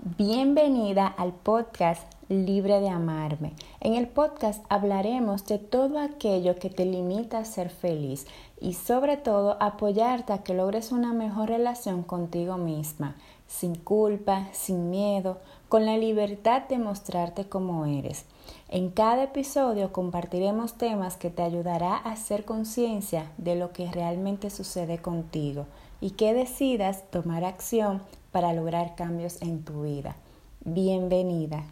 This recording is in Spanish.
Bienvenida al podcast Libre de Amarme. En el podcast hablaremos de todo aquello que te limita a ser feliz y sobre todo apoyarte a que logres una mejor relación contigo misma, sin culpa, sin miedo, con la libertad de mostrarte como eres. En cada episodio compartiremos temas que te ayudará a hacer conciencia de lo que realmente sucede contigo y que decidas tomar acción para lograr cambios en tu vida. Bienvenida.